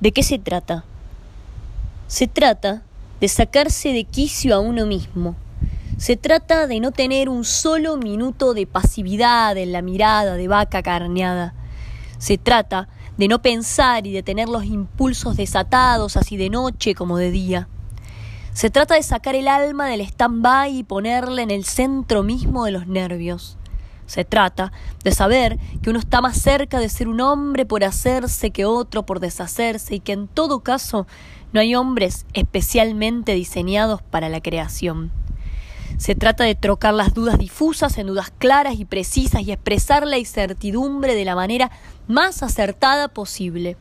¿De qué se trata? Se trata de sacarse de quicio a uno mismo. Se trata de no tener un solo minuto de pasividad en la mirada de vaca carneada. Se trata de no pensar y de tener los impulsos desatados así de noche como de día. Se trata de sacar el alma del stand-by y ponerla en el centro mismo de los nervios. Se trata de saber que uno está más cerca de ser un hombre por hacerse que otro por deshacerse y que en todo caso no hay hombres especialmente diseñados para la creación. Se trata de trocar las dudas difusas en dudas claras y precisas y expresar la incertidumbre de la manera más acertada posible.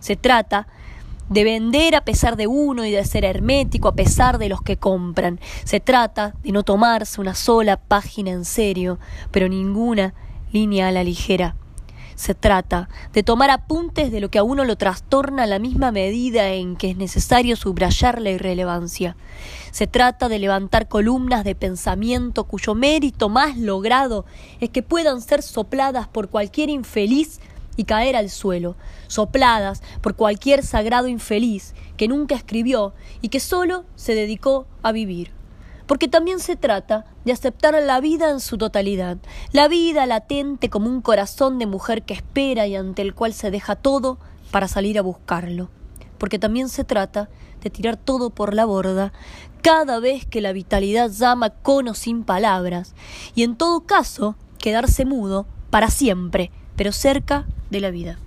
Se trata de vender a pesar de uno y de ser hermético a pesar de los que compran. Se trata de no tomarse una sola página en serio, pero ninguna línea a la ligera. Se trata de tomar apuntes de lo que a uno lo trastorna a la misma medida en que es necesario subrayar la irrelevancia. Se trata de levantar columnas de pensamiento cuyo mérito más logrado es que puedan ser sopladas por cualquier infeliz y caer al suelo, sopladas por cualquier sagrado infeliz que nunca escribió y que solo se dedicó a vivir. Porque también se trata de aceptar la vida en su totalidad, la vida latente como un corazón de mujer que espera y ante el cual se deja todo para salir a buscarlo. Porque también se trata de tirar todo por la borda cada vez que la vitalidad llama con o sin palabras, y en todo caso quedarse mudo para siempre, pero cerca de la vida.